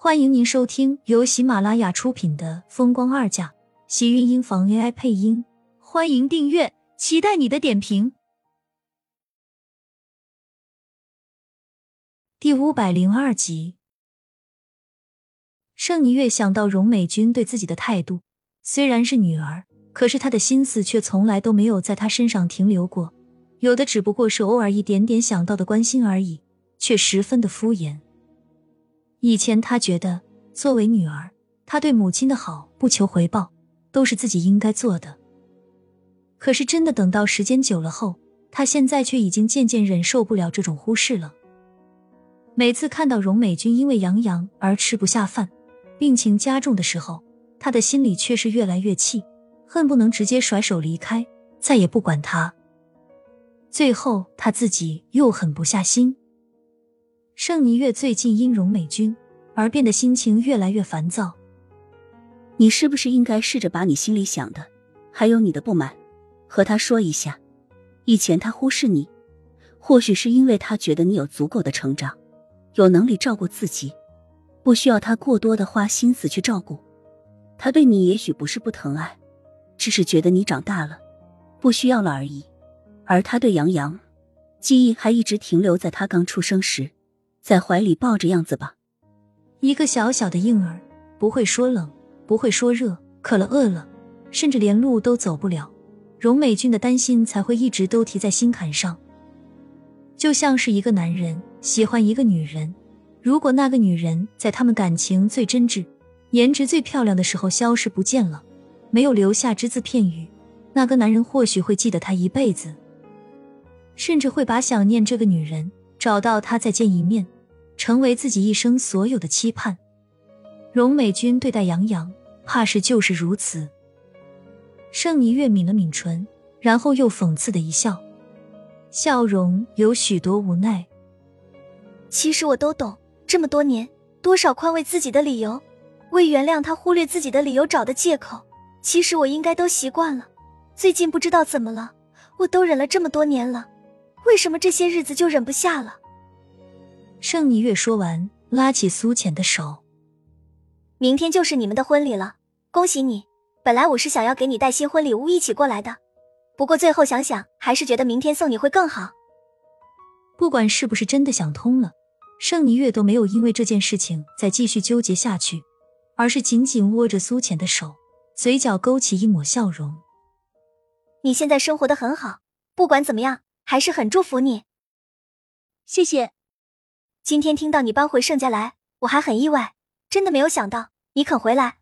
欢迎您收听由喜马拉雅出品的《风光二嫁》，喜运音房 AI 配音。欢迎订阅，期待你的点评。第五百零二集，盛霓月想到荣美君对自己的态度，虽然是女儿，可是她的心思却从来都没有在她身上停留过，有的只不过是偶尔一点点想到的关心而已，却十分的敷衍。以前他觉得，作为女儿，他对母亲的好不求回报，都是自己应该做的。可是真的等到时间久了后，他现在却已经渐渐忍受不了这种忽视了。每次看到荣美君因为杨洋而吃不下饭，病情加重的时候，他的心里却是越来越气，恨不能直接甩手离开，再也不管他。最后他自己又狠不下心。盛尼月最近因荣美君而变得心情越来越烦躁。你是不是应该试着把你心里想的，还有你的不满，和他说一下？以前他忽视你，或许是因为他觉得你有足够的成长，有能力照顾自己，不需要他过多的花心思去照顾。他对你也许不是不疼爱，只是觉得你长大了，不需要了而已。而他对杨洋，记忆还一直停留在他刚出生时。在怀里抱着样子吧，一个小小的婴儿，不会说冷，不会说热，渴了饿了，甚至连路都走不了。荣美君的担心才会一直都提在心坎上。就像是一个男人喜欢一个女人，如果那个女人在他们感情最真挚、颜值最漂亮的时候消失不见了，没有留下只字片语，那个男人或许会记得她一辈子，甚至会把想念这个女人找到她再见一面。成为自己一生所有的期盼。荣美君对待杨洋，怕是就是如此。盛霓月抿了抿唇，然后又讽刺的一笑，笑容有许多无奈。其实我都懂，这么多年，多少宽慰自己的理由，为原谅他忽略自己的理由找的借口，其实我应该都习惯了。最近不知道怎么了，我都忍了这么多年了，为什么这些日子就忍不下了？盛霓月说完，拉起苏浅的手。明天就是你们的婚礼了，恭喜你！本来我是想要给你带新婚礼物一起过来的，不过最后想想，还是觉得明天送你会更好。不管是不是真的想通了，盛霓月都没有因为这件事情再继续纠结下去，而是紧紧握着苏浅的手，嘴角勾起一抹笑容。你现在生活的很好，不管怎么样，还是很祝福你。谢谢。今天听到你搬回盛家来，我还很意外，真的没有想到你肯回来。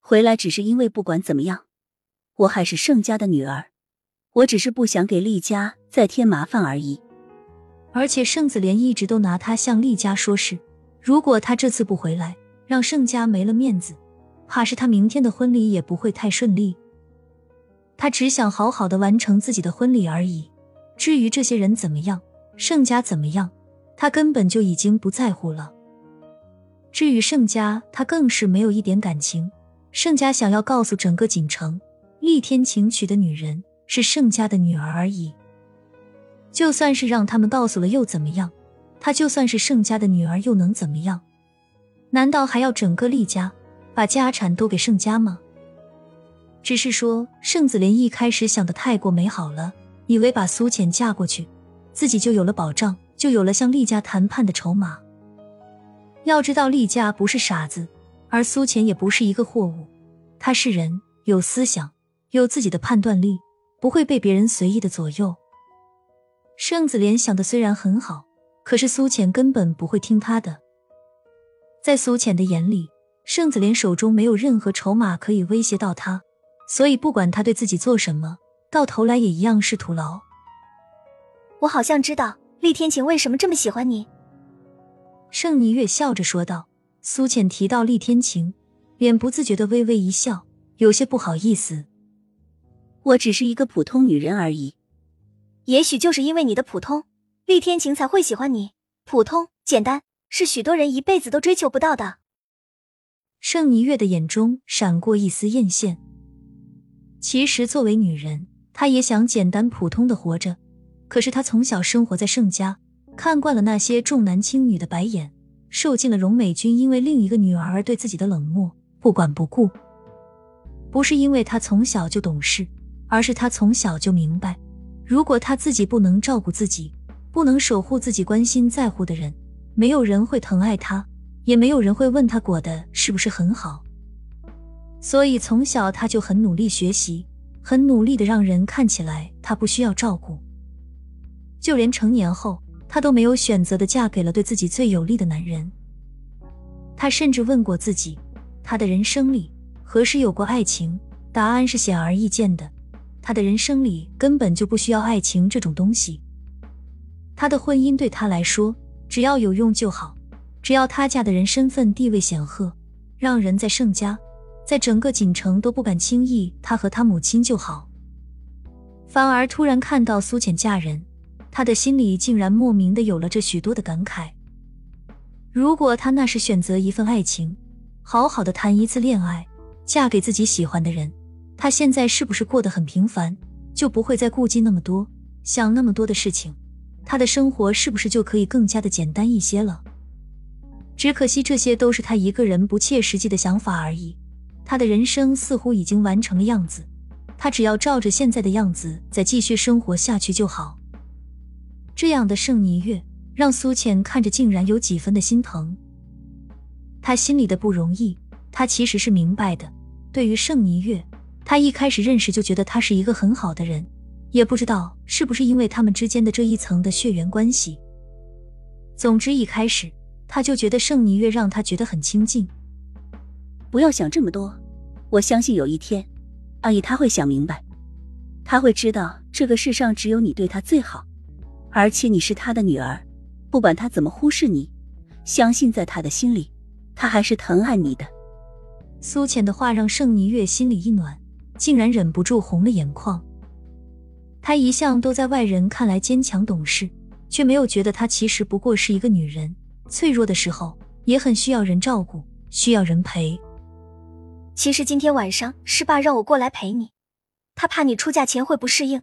回来只是因为不管怎么样，我还是盛家的女儿，我只是不想给厉家再添麻烦而已。而且盛子莲一直都拿他向厉家说事，如果他这次不回来，让盛家没了面子，怕是他明天的婚礼也不会太顺利。他只想好好的完成自己的婚礼而已，至于这些人怎么样，盛家怎么样。他根本就已经不在乎了。至于盛家，他更是没有一点感情。盛家想要告诉整个锦城，厉天晴娶的女人是盛家的女儿而已。就算是让他们告诉了又怎么样？她就算是盛家的女儿又能怎么样？难道还要整个厉家把家产都给盛家吗？只是说盛子莲一开始想的太过美好了，以为把苏浅嫁过去，自己就有了保障。就有了向厉家谈判的筹码。要知道，厉家不是傻子，而苏浅也不是一个货物。他是人，有思想，有自己的判断力，不会被别人随意的左右。盛子莲想的虽然很好，可是苏浅根本不会听他的。在苏浅的眼里，盛子莲手中没有任何筹码可以威胁到他，所以不管他对自己做什么，到头来也一样是徒劳。我好像知道。厉天晴为什么这么喜欢你？盛霓月笑着说道。苏浅提到厉天晴，脸不自觉的微微一笑，有些不好意思。我只是一个普通女人而已。也许就是因为你的普通，厉天晴才会喜欢你。普通、简单，是许多人一辈子都追求不到的。盛霓月的眼中闪过一丝艳羡。其实，作为女人，她也想简单普通的活着。可是他从小生活在盛家，看惯了那些重男轻女的白眼，受尽了荣美君因为另一个女儿而对自己的冷漠、不管不顾。不是因为他从小就懂事，而是他从小就明白，如果他自己不能照顾自己，不能守护自己关心在乎的人，没有人会疼爱他，也没有人会问他过得是不是很好。所以从小他就很努力学习，很努力的让人看起来他不需要照顾。就连成年后，她都没有选择的嫁给了对自己最有利的男人。她甚至问过自己，她的人生里何时有过爱情？答案是显而易见的，她的人生里根本就不需要爱情这种东西。她的婚姻对她来说，只要有用就好，只要她嫁的人身份地位显赫，让人在盛家，在整个锦城都不敢轻易她和她母亲就好。反而突然看到苏浅嫁人。他的心里竟然莫名的有了这许多的感慨。如果他那时选择一份爱情，好好的谈一次恋爱，嫁给自己喜欢的人，他现在是不是过得很平凡，就不会再顾忌那么多，想那么多的事情？他的生活是不是就可以更加的简单一些了？只可惜这些都是他一个人不切实际的想法而已。他的人生似乎已经完成了样子，他只要照着现在的样子再继续生活下去就好。这样的盛霓月让苏浅看着竟然有几分的心疼。他心里的不容易，他其实是明白的。对于盛霓月，他一开始认识就觉得他是一个很好的人，也不知道是不是因为他们之间的这一层的血缘关系。总之一开始他就觉得盛霓月让他觉得很亲近。不要想这么多，我相信有一天，阿姨他会想明白，他会知道这个世上只有你对他最好。而且你是他的女儿，不管他怎么忽视你，相信在他的心里，他还是疼爱你的。苏浅的话让盛霓月心里一暖，竟然忍不住红了眼眶。她一向都在外人看来坚强懂事，却没有觉得她其实不过是一个女人，脆弱的时候也很需要人照顾，需要人陪。其实今天晚上是爸让我过来陪你，他怕你出嫁前会不适应。